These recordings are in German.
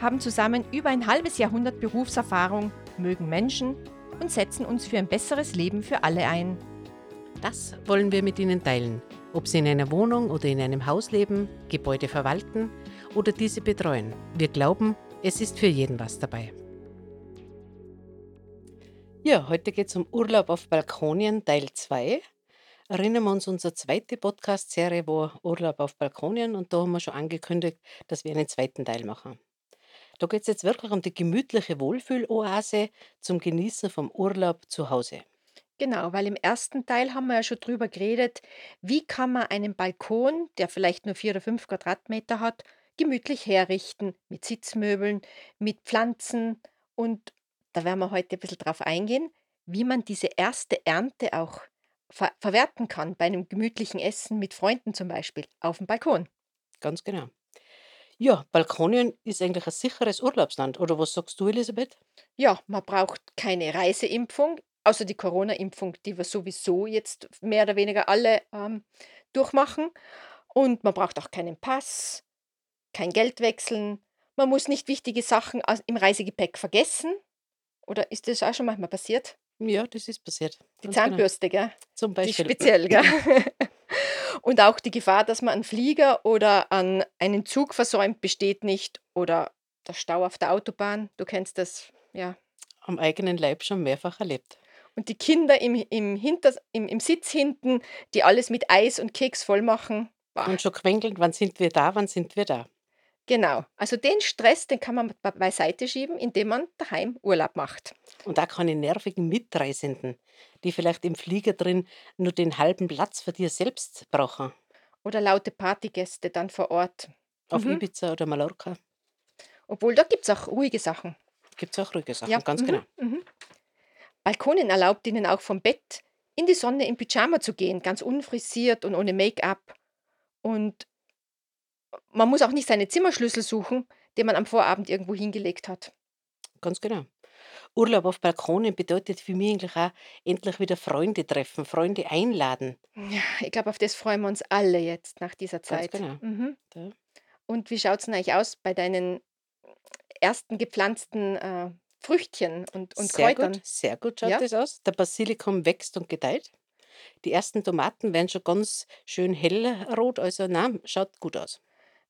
haben zusammen über ein halbes Jahrhundert Berufserfahrung, mögen Menschen und setzen uns für ein besseres Leben für alle ein. Das wollen wir mit Ihnen teilen, ob Sie in einer Wohnung oder in einem Haus leben, Gebäude verwalten oder diese betreuen. Wir glauben, es ist für jeden was dabei. Ja, heute geht es um Urlaub auf Balkonien Teil 2. Erinnern wir uns unsere zweite Podcast-Serie war Urlaub auf Balkonien und da haben wir schon angekündigt, dass wir einen zweiten Teil machen. Da geht es jetzt wirklich um die gemütliche Wohlfühloase zum Genießen vom Urlaub zu Hause. Genau, weil im ersten Teil haben wir ja schon drüber geredet, wie kann man einen Balkon, der vielleicht nur vier oder fünf Quadratmeter hat, gemütlich herrichten mit Sitzmöbeln, mit Pflanzen und da werden wir heute ein bisschen drauf eingehen, wie man diese erste Ernte auch ver verwerten kann bei einem gemütlichen Essen mit Freunden zum Beispiel auf dem Balkon. Ganz genau. Ja, Balkonien ist eigentlich ein sicheres Urlaubsland. Oder was sagst du, Elisabeth? Ja, man braucht keine Reiseimpfung, außer die Corona-Impfung, die wir sowieso jetzt mehr oder weniger alle ähm, durchmachen. Und man braucht auch keinen Pass, kein Geld wechseln. Man muss nicht wichtige Sachen im Reisegepäck vergessen. Oder ist das auch schon manchmal passiert? Ja, das ist passiert. Die Ganz genau. Zahnbürste, gell? Zum Die Beispiel. speziell, gell? Und auch die Gefahr, dass man einen Flieger oder an einen Zug versäumt, besteht nicht. Oder der Stau auf der Autobahn, du kennst das, ja. Am eigenen Leib schon mehrfach erlebt. Und die Kinder im, im, Hinter, im, im Sitz hinten, die alles mit Eis und Keks voll machen. Und schon quengeln, wann sind wir da, wann sind wir da. Genau. Also den Stress, den kann man be- beiseite schieben, indem man daheim Urlaub macht. Und auch keine nervigen Mitreisenden, die vielleicht im Flieger drin nur den halben Platz für dir selbst brauchen. Oder laute Partygäste dann vor Ort. Auf Mhm. Ibiza oder Mallorca Obwohl, da gibt es auch ruhige Sachen. gibt es auch ruhige Sachen, Ja, ganz mhm, genau. mhm. Balkonen erlaubt ihnen auch vom Bett in die Sonne im Pyjama zu gehen, ganz unfrisiert und ohne Make-up. Und man muss auch nicht seine Zimmerschlüssel suchen, den man am Vorabend irgendwo hingelegt hat. Ganz genau. Urlaub auf Balkonen bedeutet für mich eigentlich auch endlich wieder Freunde treffen, Freunde einladen. Ja, ich glaube, auf das freuen wir uns alle jetzt nach dieser Ganz Zeit. genau. Mhm. Ja. Und wie schaut es denn eigentlich aus bei deinen ersten gepflanzten äh, Früchtchen und, und Sehr Kräutern? gut, sehr gut schaut Ja? das aus. Der Basilikum wächst und gedeiht. Die ersten Tomaten werden schon ganz schön hellrot, also nein, schaut gut aus.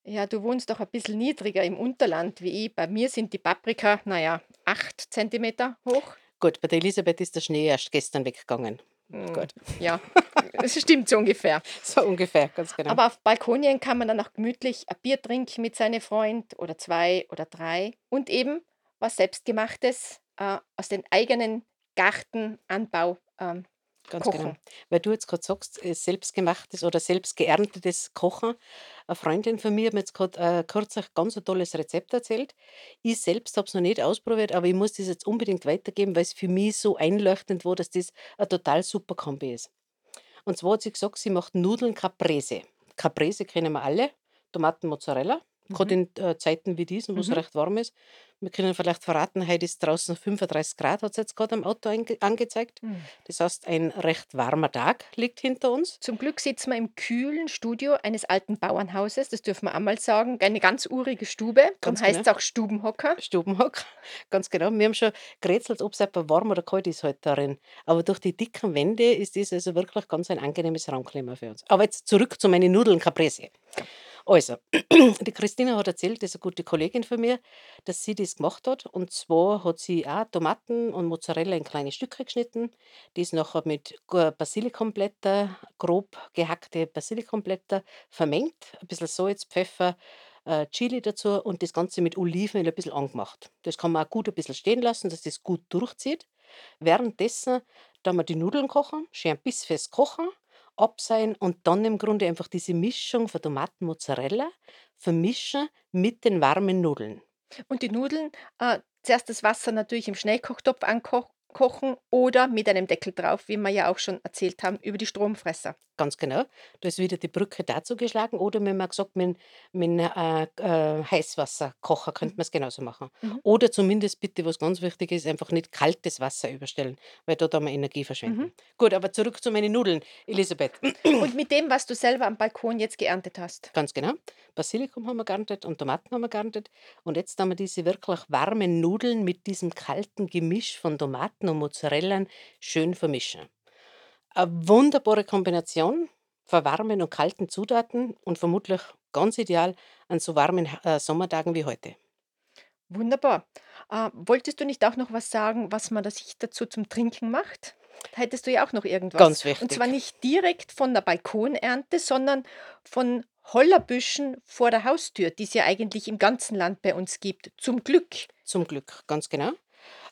Ja, du wohnst doch ein bisschen niedriger im Unterland wie ich. Bei mir sind die Paprika, naja, acht Zentimeter hoch. Gut, bei der Elisabeth ist der Schnee erst gestern weggegangen. Mm, Gut, Ja, das stimmt so ungefähr. so ungefähr, ganz genau. Aber auf Balkonien kann man dann auch gemütlich ein Bier trinken mit seinem Freund oder zwei oder drei und eben was Selbstgemachtes äh, aus dem eigenen Gartenanbau ähm, Ganz genau. kochen. Weil du jetzt gerade sagst, äh, selbstgemachtes oder selbstgeerntetes Kochen. Eine Freundin von mir hat mir jetzt gerade äh, kürzlich ganz ein tolles Rezept erzählt. Ich selbst habe es noch nicht ausprobiert, aber ich muss das jetzt unbedingt weitergeben, weil es für mich so einleuchtend war, dass das ein total super Kombi ist. Und zwar hat sie gesagt, sie macht Nudeln Caprese. Caprese kennen wir alle, Tomaten Mozzarella. Gerade Mhm. in äh, Zeiten wie diesen, wo es Mhm. recht warm ist. Wir können vielleicht verraten, heute ist draußen 35 Grad, hat es jetzt gerade am Auto angezeigt. Mm. Das heißt, ein recht warmer Tag liegt hinter uns. Zum Glück sitzen wir im kühlen Studio eines alten Bauernhauses, das dürfen wir einmal sagen. Eine ganz urige Stube, darum Ganz heißt es genau. auch Stubenhocker. Stubenhock, ganz genau. Wir haben schon gerätselt, ob es etwa warm oder kalt ist heute darin. Aber durch die dicken Wände ist das also wirklich ganz ein angenehmes Raumklima für uns. Aber jetzt zurück zu meinen Nudeln Caprese. Also, die Christina hat erzählt, das ist eine gute Kollegin von mir, dass sie das gemacht hat. Und zwar hat sie auch Tomaten und Mozzarella in kleine Stücke geschnitten, das nachher mit Basilikumblätter, grob gehackte Basilikumblätter vermengt, ein bisschen Salz, Pfeffer, äh, Chili dazu und das Ganze mit Olivenöl ein bisschen angemacht. Das kann man auch gut ein bisschen stehen lassen, dass das gut durchzieht. Währenddessen dann wir die Nudeln kochen, schön bissfest kochen, abseihen und dann im Grunde einfach diese Mischung von Tomaten, Mozzarella vermischen mit den warmen Nudeln. Und die Nudeln äh, zuerst das Wasser natürlich im Schnellkochtopf ankochen oder mit einem Deckel drauf, wie wir ja auch schon erzählt haben, über die Stromfresser. Ganz genau. Da ist wieder die Brücke dazu geschlagen. Oder wenn man gesagt, mit, mit äh, äh, Heißwasserkocher könnte Mhm. man es genauso machen. Mhm. Oder zumindest bitte, was ganz wichtig ist, einfach nicht kaltes Wasser überstellen, weil dort haben wir Energie Mhm. verschwenden. Gut, aber zurück zu meinen Nudeln, Elisabeth. Und mit dem, was du selber am Balkon jetzt geerntet hast. Ganz genau. Basilikum haben wir geerntet und Tomaten haben wir geerntet. Und jetzt haben wir diese wirklich warmen Nudeln mit diesem kalten Gemisch von Tomaten und Mozzarella schön vermischen. Eine wunderbare Kombination von warmen und kalten Zutaten und vermutlich ganz ideal an so warmen äh, Sommertagen wie heute. Wunderbar. Äh, wolltest du nicht auch noch was sagen, was man da sich dazu zum Trinken macht? Da hättest du ja auch noch irgendwas. Ganz Und zwar wichtig. nicht direkt von der Balkonernte, sondern von Hollerbüschen vor der Haustür, die es ja eigentlich im ganzen Land bei uns gibt. Zum Glück. Zum Glück, ganz genau.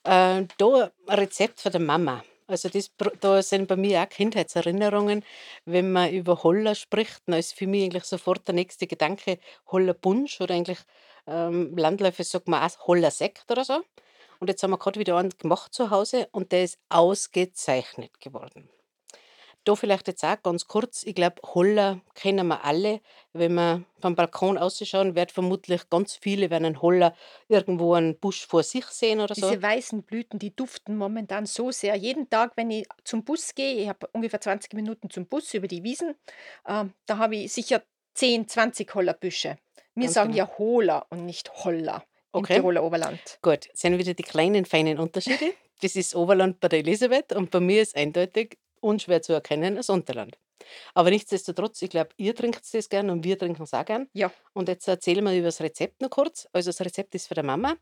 Äh, da ein Rezept von der Mama. Also das, da sind bei mir auch Kindheitserinnerungen. Wenn man über Holler spricht, dann ist für mich eigentlich sofort der nächste Gedanke Hollerpunsch oder eigentlich ähm, landläufig sagt man auch Hollersekt oder so. Und jetzt haben wir gerade wieder einen gemacht zu Hause und der ist ausgezeichnet geworden. Da vielleicht jetzt auch ganz kurz, ich glaube, Holler kennen wir alle. Wenn wir vom Balkon ausschauen, wird vermutlich ganz viele werden einen Holler irgendwo einen Busch vor sich sehen oder so. Diese weißen Blüten, die duften momentan so sehr. Jeden Tag, wenn ich zum Bus gehe, ich habe ungefähr 20 Minuten zum Bus über die Wiesen, ähm, da habe ich sicher 10, 20 Hollerbüsche. Wir Ganz sagen genau. ja Holer und nicht Holler im Okay. Tiroler Oberland. Gut, sind wieder die kleinen, feinen Unterschiede. Das ist Oberland bei der Elisabeth und bei mir ist eindeutig unschwer zu erkennen das Unterland. Aber nichtsdestotrotz, ich glaube, ihr trinkt das gern und wir trinken es auch gern. Ja, Und jetzt erzählen wir über das Rezept noch kurz. Also das Rezept ist von der Mama.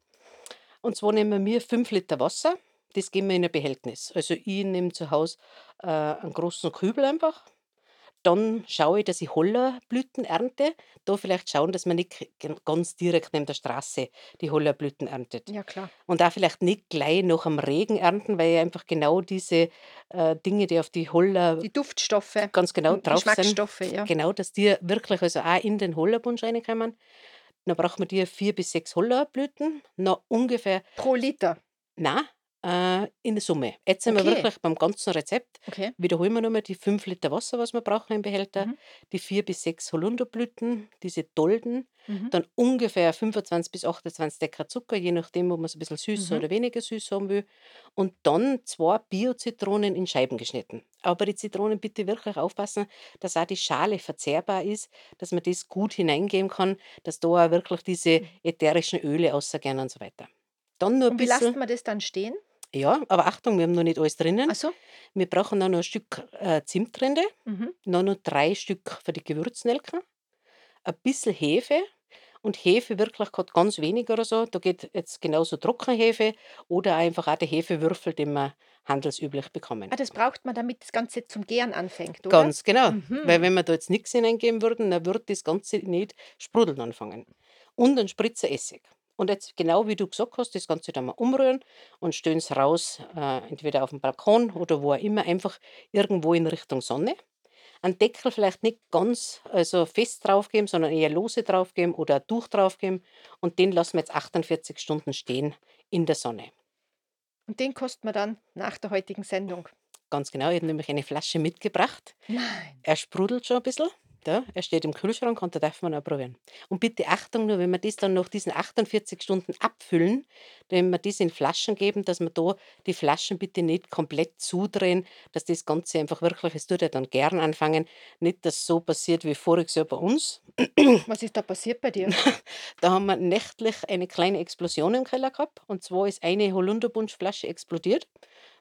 Und zwar nehmen wir 5 Liter Wasser. Das geben wir in ein Behältnis. Also ich nehme zu Hause äh, einen großen Kübel einfach. Dann schaue ich, dass ich Hollerblüten ernte. Da vielleicht schauen, dass man nicht ganz direkt neben der Straße die Hollerblüten erntet. ja klar. Und da vielleicht nicht gleich nach dem Regen ernten, weil ja einfach genau diese äh, Dinge, die auf die Holler Die Duftstoffe, ganz genau drauf sind, Geschmacksstoffe, ja. genau, dass die wirklich also auch in den Hollerbunsch reinkommen. Dann braucht man die vier bis sechs Hollerblüten, noch ungefähr, Pro Liter. na äh, in der Summe. Jetzt sind wir Okay. wirklich beim ganzen Rezept. Okay. Wiederholen wir nochmal die 5 Liter Wasser, was wir brauchen im Behälter, Mhm. die vier bis sechs Holunderblüten, diese Dolden, Mhm. dann ungefähr 25 bis 28 Decker Zucker, je nachdem, ob man es ein bisschen süßer Mhm. oder weniger süß haben will. Und dann zwei Bio-Zitronen in Scheiben geschnitten. Aber bei den Zitronen bitte wirklich aufpassen, dass auch die Schale verzehrbar ist, dass man das gut hineingeben kann, dass da auch wirklich diese Mhm. ätherischen Öle rausgehen und so weiter. Dann nur ein Und wie bisschen, man das dann stehen? Ja, aber Achtung, wir haben noch nicht alles drinnen. Ach so. Wir brauchen dann noch ein Stück äh, Zimtrinde, Mhm. dann noch drei Stück für die Gewürznelken, ein bisschen Hefe und Hefe wirklich gerade ganz wenig oder so. Da geht jetzt genauso Trockenhefe oder einfach auch der Hefewürfel, den wir handelsüblich bekommen. Ah, das braucht man, damit das Ganze zum Gären anfängt, oder? Ganz genau. Weil Mhm. wenn wir da jetzt nichts hineingeben würden, dann würde das Ganze nicht sprudeln anfangen. Und ein Spritzer Essig. Und jetzt genau wie du gesagt hast, das Ganze dann mal umrühren und stellen es raus, äh, entweder auf dem Balkon oder wo auch immer, einfach irgendwo in Richtung Sonne. Einen Deckel vielleicht nicht ganz also fest draufgeben, sondern eher lose draufgeben oder ein Tuch draufgeben. Und den lassen wir jetzt 48 Stunden stehen in der Sonne. Und den kostet man dann nach der heutigen Sendung. Ganz genau, ich habe nämlich eine Flasche mitgebracht. Nein. Er sprudelt schon ein bisschen. Ja, er steht im Kühlschrank und da darf man auch probieren. Und bitte Achtung, nur wenn wir das dann nach diesen 48 Stunden abfüllen, wenn wir das in Flaschen geben, dass wir da die Flaschen bitte nicht komplett zudrehen, dass das Ganze einfach wirklich, es tut ja dann gern anfangen, nicht, dass so passiert wie voriges Jahr bei uns. Was ist da passiert bei dir? Da haben wir nächtlich eine kleine Explosion im Keller gehabt. Und zwar ist eine Holunderbunschflasche explodiert.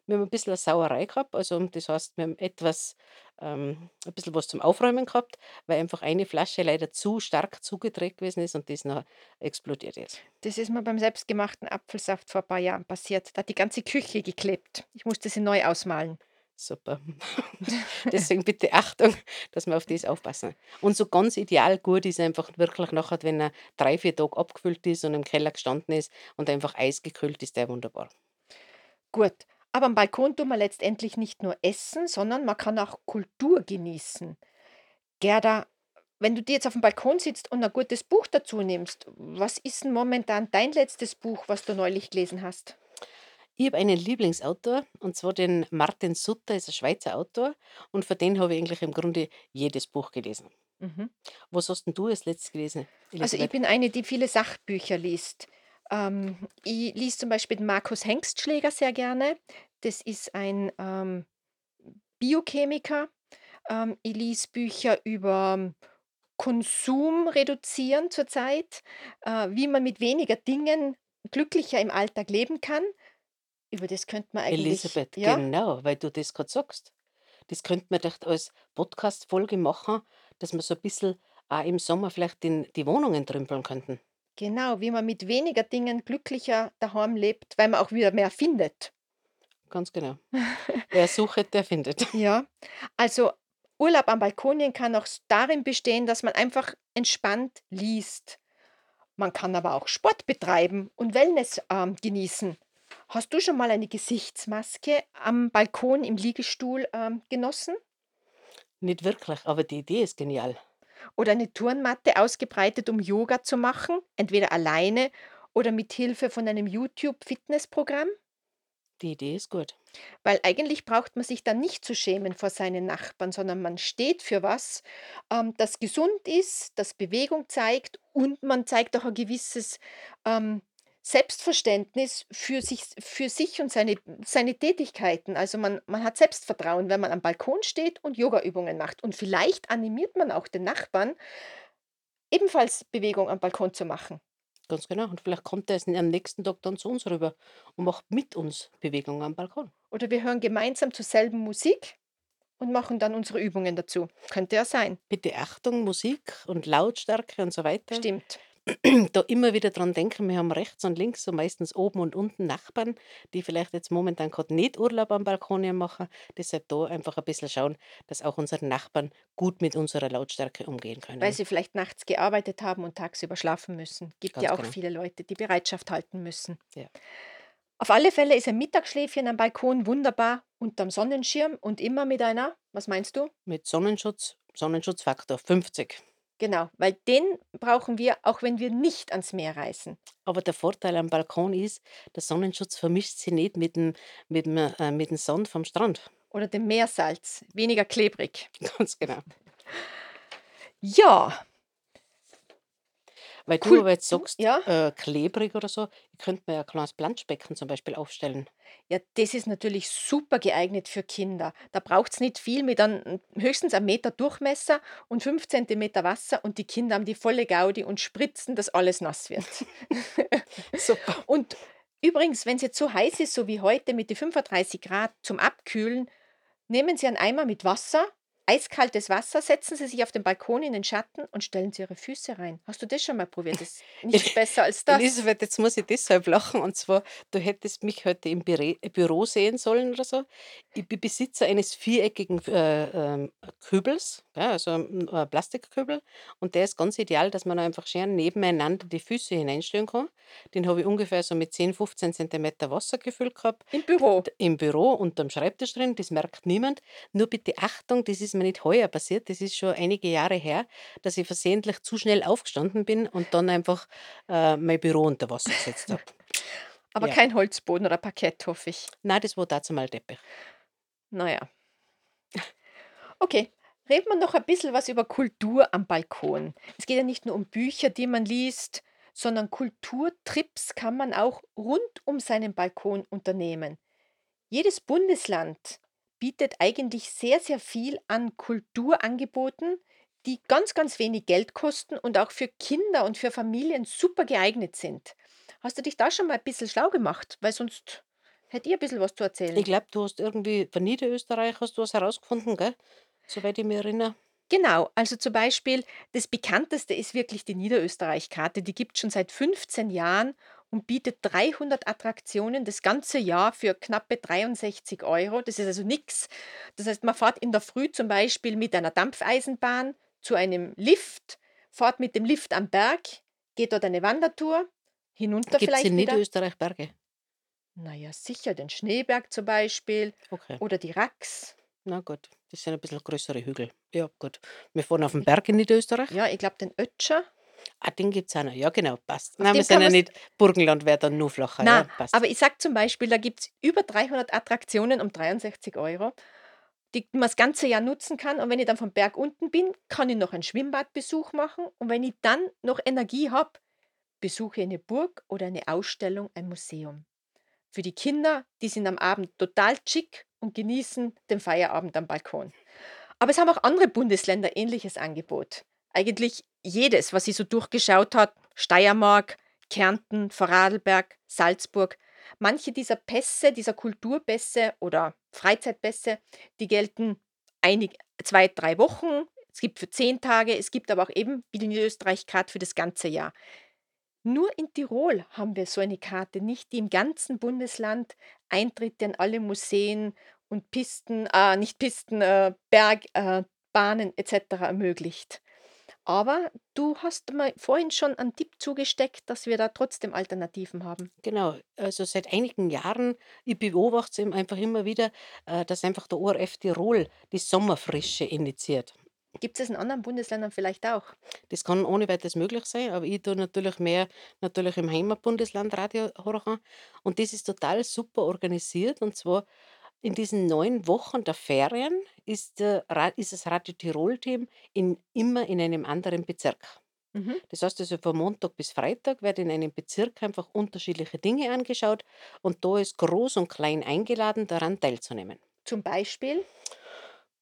Wir haben ein bisschen eine Sauerei gehabt. Also das heißt, wir haben etwas, ähm, ein bisschen was zum Aufräumen gehabt, weil einfach eine Flasche leider zu stark zugedreht gewesen ist und das noch explodiert ist. Das ist mir beim selbstgemachten Apfelsaft vor ein paar Jahren passiert. Da hat die ganze Küche geklebt. Ich musste sie neu ausmalen. Super. Deswegen bitte Achtung, dass wir auf das aufpassen. Und so ganz ideal gut ist einfach wirklich nachher, wenn er drei, vier Tage abgefüllt ist und im Keller gestanden ist und einfach eisgekühlt ist, der wunderbar. Gut. Aber am Balkon tun wir letztendlich nicht nur essen, sondern man kann auch Kultur genießen. Gerda, wenn du dir jetzt auf dem Balkon sitzt und ein gutes Buch dazu nimmst, was ist 'n momentan dein letztes Buch, was du neulich gelesen hast? Ich habe einen Lieblingsautor und zwar den Martin Sutter, ist ein Schweizer Autor und von dem habe ich eigentlich im Grunde jedes Buch gelesen. Mhm. Was hast 'n du als Letztes gelesen, Also, ich Elisabeth? bin eine, die viele Sachbücher liest. Ähm, ich lese zum Beispiel den Markus Hengstschläger sehr gerne. Das ist ein, ähm, Biochemiker. Ähm, ich lese Bücher über Konsum reduzieren zurzeit, äh, wie man mit weniger Dingen glücklicher im Alltag leben kann. Über das könnte man eigentlich Elisabeth, ja? genau, weil du das grad sagst. Das könnte man doch als Podcast-Folge machen, dass wir so 'n bisschen auch im Sommer vielleicht den die Wohnungen entrümpeln könnten. Genau, wie man mit weniger Dingen glücklicher daheim lebt, weil man auch wieder mehr findet. Ganz genau. Wer sucht, der findet. Ja, also Urlaub am Balkonien kann auch darin bestehen, dass man einfach entspannt liest. Man kann aber auch Sport betreiben und Wellness, ähm, genießen. Hast du schon mal eine Gesichtsmaske am Balkon im Liegestuhl, ähm, genossen? Nicht wirklich, aber die Idee ist genial. Oder eine Turnmatte ausgebreitet, um Yoga zu machen, entweder alleine oder mit Hilfe von einem YouTube-Fitnessprogramm? Die Idee ist gut. Weil eigentlich braucht man sich dann nicht zu schämen vor seinen Nachbarn, sondern man steht für was, ähm, das gesund ist, das Bewegung zeigt und man zeigt auch ein gewisses, ähm, Selbstverständnis für sich für sich und seine seine Tätigkeiten. Also, man man hat Selbstvertrauen, wenn man am Balkon steht und Yogaübungen macht. Und vielleicht animiert man auch den Nachbarn, ebenfalls Bewegung am Balkon zu machen. Ganz genau. Und vielleicht kommt er am nächsten Tag dann zu uns rüber und macht mit uns Bewegung am Balkon. Oder wir hören gemeinsam zur selben Musik und machen dann unsere Übungen dazu. Könnte ja sein. Bitte Achtung, Musik und Lautstärke und so weiter. Stimmt. Da immer wieder dran denken, wir haben rechts und links, so meistens oben und unten Nachbarn, die vielleicht jetzt momentan grad nicht Urlaub am Balkonien machen. Deshalb da einfach ein bisschen schauen, dass auch unsere Nachbarn gut mit unserer Lautstärke umgehen Weil können. sie vielleicht nachts gearbeitet haben und tagsüber schlafen müssen. Gibt Ganz ja auch genau. viele Leute, die Bereitschaft halten müssen. Ja. Auf alle Fälle ist ein Mittagsschläfchen am Balkon wunderbar unterm Sonnenschirm und immer mit einer was meinst du? Mit Sonnenschutz Sonnenschutzfaktor 50. Genau, weil den brauchen wir, auch wenn wir nicht ans Meer reisen. Aber der Vorteil am Balkon ist, der Sonnenschutz vermischt sich nicht mit dem mit dem, äh mit dem Sand vom Strand. Oder dem Meersalz, weniger klebrig. Ganz genau. Ja, Weil du aber jetzt sagst, ja? äh, klebrig oder so, könnte mir ja 'n kleines Planschbecken zum Beispiel aufstellen. Ja, das ist natürlich super geeignet für Kinder. Da braucht's nicht viel mit einem höchstens 1 Meter Durchmesser und 5 Zentimeter Wasser und die Kinder haben die volle Gaudi und spritzen, dass alles nass wird. Super. Und übrigens, wenn's jetzt so heiß ist, so wie heute mit die 35 Grad zum Abkühlen, nehmen Sie einen Eimer mit Wasser, eiskaltes Wasser, setzen Sie sich auf den Balkon in den Schatten und stellen Sie Ihre Füße rein. Hast du das schon mal probiert? Das ist nicht besser als das. Elisabeth, jetzt muss ich deshalb lachen und zwar, du hättest mich heute im Bere Büro sehen sollen oder so. Ich bin Besitzer eines viereckigen äh, ähm, Kübels, ja, also 'n äh, Plastikkübel und der ist ganz ideal, dass man einfach schön nebeneinander die Füße hineinstellen kann. Den habe ich ungefähr so mit 10, 15 Zentimeter Wasser gefüllt gehabt. Im Büro. Im Büro unterm Schreibtisch drin, das merkt niemand. Nur bitte Achtung, das ist mir nicht heuer passiert, das ist schon einige Jahre her, dass ich versehentlich zu schnell aufgestanden bin und dann einfach, äh, mein Büro unter Wasser gesetzt habe. Aber Ja. kein Holzboden oder Parkett, hoffe ich. Nein, das war dazumal Teppich. Na ja. Okay, reden wir noch ein bisschen was über Kultur am Balkon. Es geht ja nicht nur um Bücher, die man liest, sondern Kulturtrips kann man auch rund um seinen Balkon unternehmen. Jedes Bundesland bietet eigentlich sehr, sehr viel an Kulturangeboten, die ganz, ganz wenig Geld kosten und auch für Kinder und für Familien super geeignet sind. Hast du dich da schon mal ein bisschen schlau gemacht? Weil sonst hätte ich ein bisschen was zu Ich erzählen. glaube, du hast irgendwie von Niederösterreich hast du was herausgefunden, gell? Soweit ich mich erinnere. Genau, also zum Beispiel das bekannteste ist wirklich die Niederösterreich-Karte. Die gibt's schon seit 15 Jahren und bietet 300 Attraktionen das ganze Jahr für knappe 63 Euro. Das ist also nix. Das heißt, man fährt in der Früh zum Beispiel mit einer Dampfeisenbahn zu einem Lift, fährt mit dem Lift am Berg, geht dort eine Wandertour, hinunter Gibt's vielleicht in wieder. Niederösterreich Berge? Na ja, sicher, den Schneeberg zum Beispiel Okay. oder die Rax. Na gut. Das sind ein bisschen größere Hügel. Ja, gut. Wir fahren auf 'n Berg in Niederösterreich. Ja, ich glaube den Ötscher. Ah, den gibt's auch noch. Ja, genau, passt. Nein, wir sind ja nicht Burgenland wäre dann nur flacher. Ja, Na, passt. aber ich sage zum Beispiel, da gibt's über 300 Attraktionen um 63 €, die man das ganze Jahr nutzen kann. Und wenn ich dann vom Berg unten bin, kann ich noch einen Schwimmbadbesuch machen. Und wenn ich dann noch Energie habe, besuche ich eine Burg oder eine Ausstellung, ein Museum. Für die Kinder, die sind am Abend total chic und genießen den Feierabend am Balkon. Aber es haben auch andere Bundesländer ähnliches Angebot. Eigentlich jedes, was ich so durchgeschaut habe, Steiermark, Kärnten, Vorarlberg, Salzburg. Manche dieser Pässe, dieser Kulturpässe oder Freizeitpässe, die gelten einig 2, 3 Wochen. Es gibt für 10 Tage, es gibt aber auch eben, wie in Österreich grad für das ganze Jahr. Nur in Tirol haben wir so eine Karte nicht, die im ganzen Bundesland Eintritte an alle Museen und Pisten äh, nicht Pisten, äh, Berg äh, Bahnen et cetera ermöglicht. Aber du hast mir vorhin schon einen Tipp zugesteckt, dass wir da trotzdem Alternativen haben. Genau, also seit einigen Jahren, ich beobachte es eben einfach immer wieder, äh, dass einfach der ORF Tirol die Sommerfrische initiiert. Gibt es in anderen Bundesländern vielleicht auch? Das kann ohne Weiteres möglich sein, aber ich tue natürlich mehr natürlich im Heimatbundesland Radio hören und das ist total super organisiert und zwar in diesen 9 Wochen der Ferien ist Ra ist das Radio Tirol-Team in immer in einem anderen Bezirk. Mhm. Das heißt also, von Montag bis Freitag werden in einem Bezirk einfach unterschiedliche Dinge angeschaut und da ist groß und klein eingeladen, daran teilzunehmen. Zum Beispiel?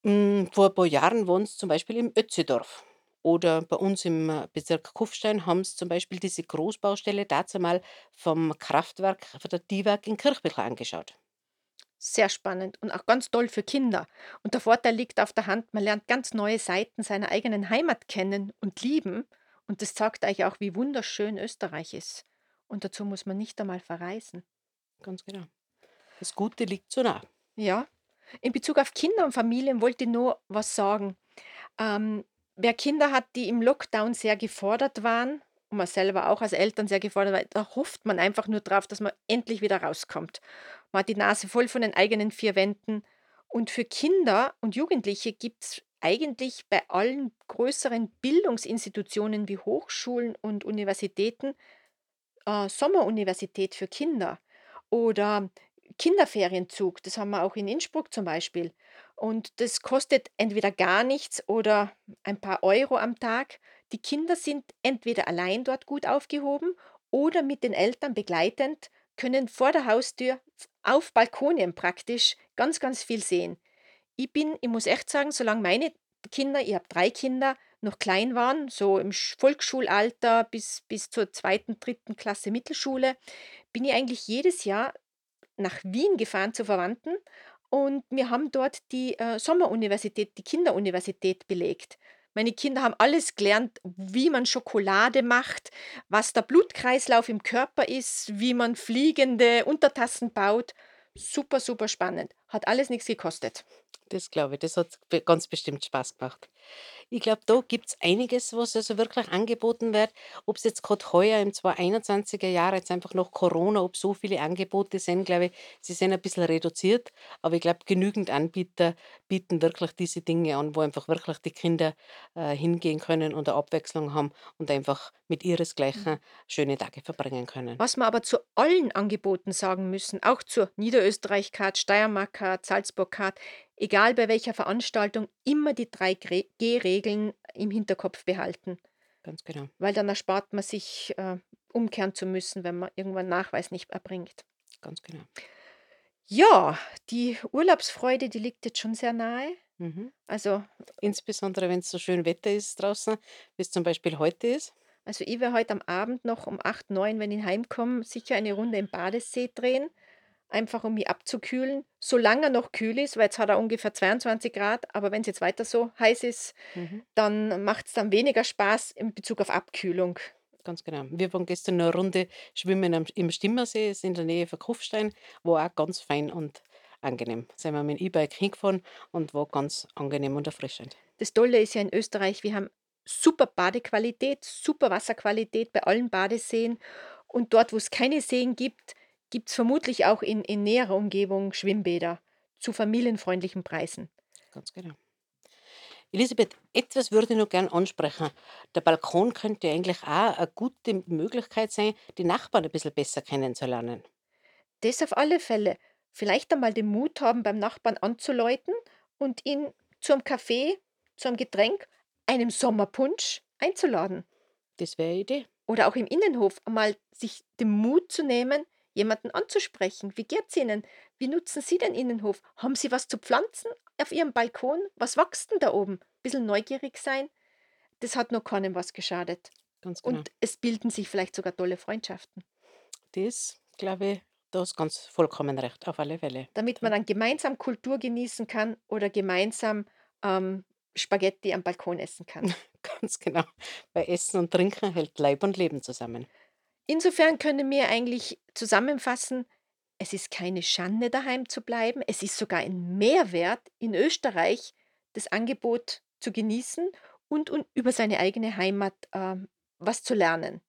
Hm, vor ein paar Jahren waren's zum Beispiel im Ötzidorf oder bei uns im, äh, Bezirk Kufstein haben sie zum Beispiel diese Großbaustelle dazumal vom Kraftwerk von der DIWAG in Kirchbichl angeschaut. Sehr spannend und auch ganz toll für Kinder. Und der Vorteil liegt auf der Hand, man lernt ganz neue Seiten seiner eigenen Heimat kennen und lieben. Und das zeigt euch auch, wie wunderschön Österreich ist. Und dazu muss man nicht einmal verreisen. Ganz genau. Das Gute liegt so nah. Ja. In Bezug auf Kinder und Familien wollte ich nur was sagen. Ähm, wer Kinder hat, die im Lockdown sehr gefordert waren und man selber auch als Eltern sehr gefordert war, da hofft man einfach nur drauf, dass man endlich wieder rauskommt. Man hat die Nase voll von den eigenen 4 Wänden. Und für Kinder und Jugendliche gibt's eigentlich bei allen größeren Bildungsinstitutionen wie Hochschulen und Universitäten, äh, Sommeruniversität für Kinder oder Kinderferienzug. Das haben wir auch in Innsbruck zum Beispiel. Und das kostet entweder gar nichts oder ein paar Euro am Tag. Die Kinder sind entweder allein dort gut aufgehoben oder mit den Eltern begleitend, können vor der Haustür auf Balkonien praktisch ganz, ganz viel sehen. Ich bin ich muss echt sagen, solange meine Kinder ich habe 3 Kinder, noch klein waren, so im Sch Volksschulalter bis bis zur zweiten, dritten Klasse Mittelschule, bin ich eigentlich jedes Jahr nach Wien gefahren zu Verwandten und wir haben dort die, äh, Sommeruniversität, die Kinderuniversität belegt. Meine Kinder haben alles gelernt, wie man Schokolade macht, was der Blutkreislauf im Körper ist, wie man fliegende Untertassen baut. Super, super spannend. Hat alles nichts gekostet. Das glaube ich, das hat ganz bestimmt Spaß gemacht. Ich glaube, da gibt's einiges, was also wirklich angeboten wird. Ob es jetzt gerade heuer im 2021er Jahr jetzt einfach nach Corona, ob so viele Angebote sind, glaube ich, sie sind ein bisschen reduziert, aber ich glaube, genügend Anbieter bieten wirklich diese Dinge an, wo einfach wirklich die Kinder, äh, hingehen können und 'ne Abwechslung haben und einfach mit ihresgleichen schöne Tage verbringen können. Was wir aber zu allen Angeboten sagen müssen, auch zur Niederösterreich-Card, Steiermark-Card, Salzburg-Card, egal bei welcher Veranstaltung, immer die 3 Gre G-Regeln im Hinterkopf behalten. Ganz genau. Weil dann erspart man sich, äh, umkehren zu müssen, wenn man irgendwann Nachweis nicht erbringt. Ganz genau. Ja, die Urlaubsfreude, die liegt jetzt schon sehr nahe. Mhm. Also Insbesondere wenn's so schön Wetter ist draußen, wie's zum Beispiel heute ist. also ich werde heute am Abend noch um 8, 9, wenn ich heimkomme, sicher eine Runde im Badesee drehen, einfach um mich abzukühlen, solange er noch kühl ist, weil jetzt hat er ungefähr 22 Grad. aber wenn's jetzt weiter so heiß ist, Mhm. dann macht's dann weniger Spaß in Bezug auf Abkühlung. Ganz genau. Wir waren gestern noch 'ne Runde schwimmen im Stimmersee, ist in der Nähe von Kufstein, war auch ganz fein und angenehm. Sind wir mit dem E-Bike hingefahren und war ganz angenehm und erfrischend. Das Tolle ist ja in Österreich, wir haben super Badequalität, super Wasserqualität bei allen Badeseen und dort, wo es keine Seen gibt, gibt's vermutlich auch in in näherer Umgebung Schwimmbäder zu familienfreundlichen Preisen. Ganz genau. Elisabeth, etwas würde ich noch gern ansprechen. Der Balkon könnte eigentlich auch eine gute Möglichkeit sein, die Nachbarn ein bisschen besser kennenzulernen. Das auf alle Fälle. Vielleicht einmal den Mut haben, beim Nachbarn anzuläuten und ihn zum Kaffee, zum Getränk, einem Sommerpunsch einzuladen. Das wäre eine Idee. Oder auch im Innenhof einmal sich den Mut zu nehmen, jemanden anzusprechen. Wie geht's Ihnen? Wie nutzen Sie den Innenhof? Haben Sie was zu pflanzen auf Ihrem Balkon? Was wächst denn da oben? Bisschen neugierig sein. Das hat noch keinem was geschadet. Ganz genau. Und es bilden sich vielleicht sogar tolle Freundschaften, Das, glaube ich, da hast ganz vollkommen recht, auf alle Fälle. damit man dann gemeinsam Kultur genießen kann oder gemeinsam ähm, Spaghetti am Balkon essen kann. Ganz genau. Bei Essen und Trinken hält Leib und Leben zusammen. Insofern können wir eigentlich zusammenfassen, es ist keine Schande, daheim zu bleiben. Es ist sogar ein Mehrwert, in Österreich das Angebot zu genießen und, und über seine eigene Heimat ähm, was zu lernen.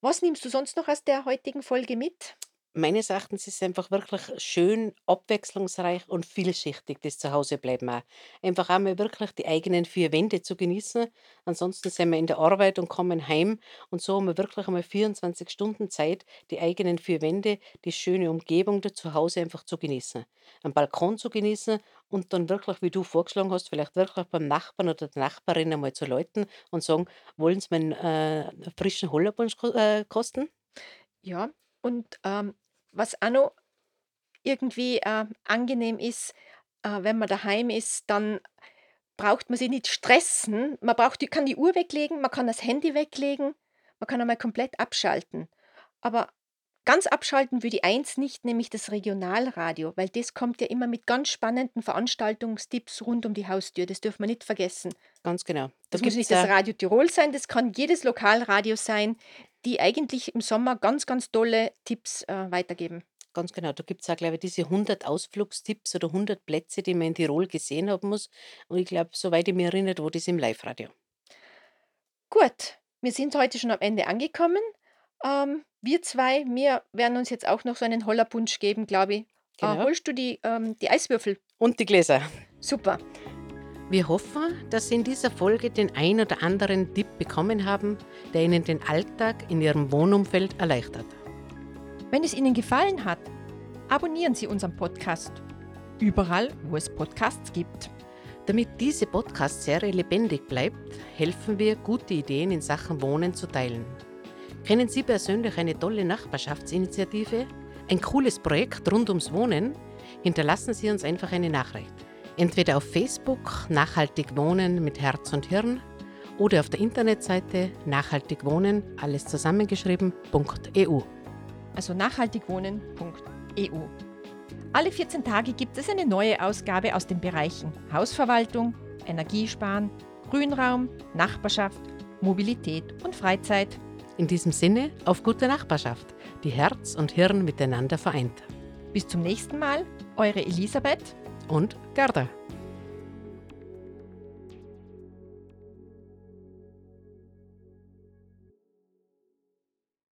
Was nimmst du sonst noch aus der heutigen Folge mit? Meines Erachtens ist es einfach wirklich schön, abwechslungsreich und vielschichtig, das Zuhausebleiben auch. Einfach einmal wirklich die eigenen 4 Wände zu genießen. Ansonsten sind wir in der Arbeit und kommen heim und so haben wir wirklich einmal 24 Stunden Zeit, die eigenen 4 Wände, die schöne Umgebung da zu Hause einfach zu genießen. Am Balkon zu genießen und dann wirklich, wie du vorgeschlagen hast, vielleicht wirklich beim Nachbarn oder der Nachbarin einmal zu läuten und sagen: „Wollen Sie meinen, äh, frischen Hollerpunsch äh, kosten?“ Ja, und ähm, was auch noch irgendwie äh, angenehm ist, äh, wenn man daheim ist, dann braucht man sich nicht stressen. Man braucht kann die Uhr weglegen, man kann das Handy weglegen, man kann einmal komplett abschalten. Aber ganz abschalten würde ich eins nicht, nämlich das Regionalradio, weil das kommt ja immer mit ganz spannenden Veranstaltungstipps rund um die Haustür. Das dürfen wir nicht vergessen. Ganz genau. Da Das muss nicht das Radio Tirol sein, das kann jedes Lokalradio sein, die eigentlich im Sommer ganz, ganz tolle Tipps äh, weitergeben. Ganz genau. Da gibt es auch, glaube ich, diese 100 Ausflugstipps oder 100 Plätze, die man in Tirol gesehen haben muss. Und ich glaube, soweit ich mich erinnere, war das im Live-Radio. Gut, wir sind heute schon am Ende angekommen. Ähm, wir zwei, wir werden uns jetzt auch noch so einen Hollerpunsch geben, glaube ich. Äh, Genau. holst du die, ähm, die Eiswürfel? Und die Gläser. Super. Wir hoffen, dass Sie in dieser Folge den ein oder anderen Tipp bekommen haben, der Ihnen den Alltag in Ihrem Wohnumfeld erleichtert. Wenn es Ihnen gefallen hat, abonnieren Sie unseren Podcast. Überall, wo es Podcasts gibt. Damit diese Podcast-Serie lebendig bleibt, helfen wir, gute Ideen in Sachen Wohnen zu teilen. Kennen Sie persönlich eine tolle Nachbarschaftsinitiative? Ein cooles Projekt rund ums Wohnen? Hinterlassen Sie uns einfach eine Nachricht. Entweder auf Facebook Nachhaltig Wohnen mit Herz und Hirn oder auf der Internetseite nachhaltig wohnen, alles zusammengeschrieben.eu. also nachhaltigwohnen.eu. Alle 14 Tage gibt es eine neue Ausgabe aus den Bereichen Hausverwaltung, Energiesparen, Grünraum, Nachbarschaft, Mobilität und Freizeit. In diesem Sinne auf gute Nachbarschaft, die Herz und Hirn miteinander vereint. Bis zum nächsten Mal, eure Elisabeth. Und Gerda.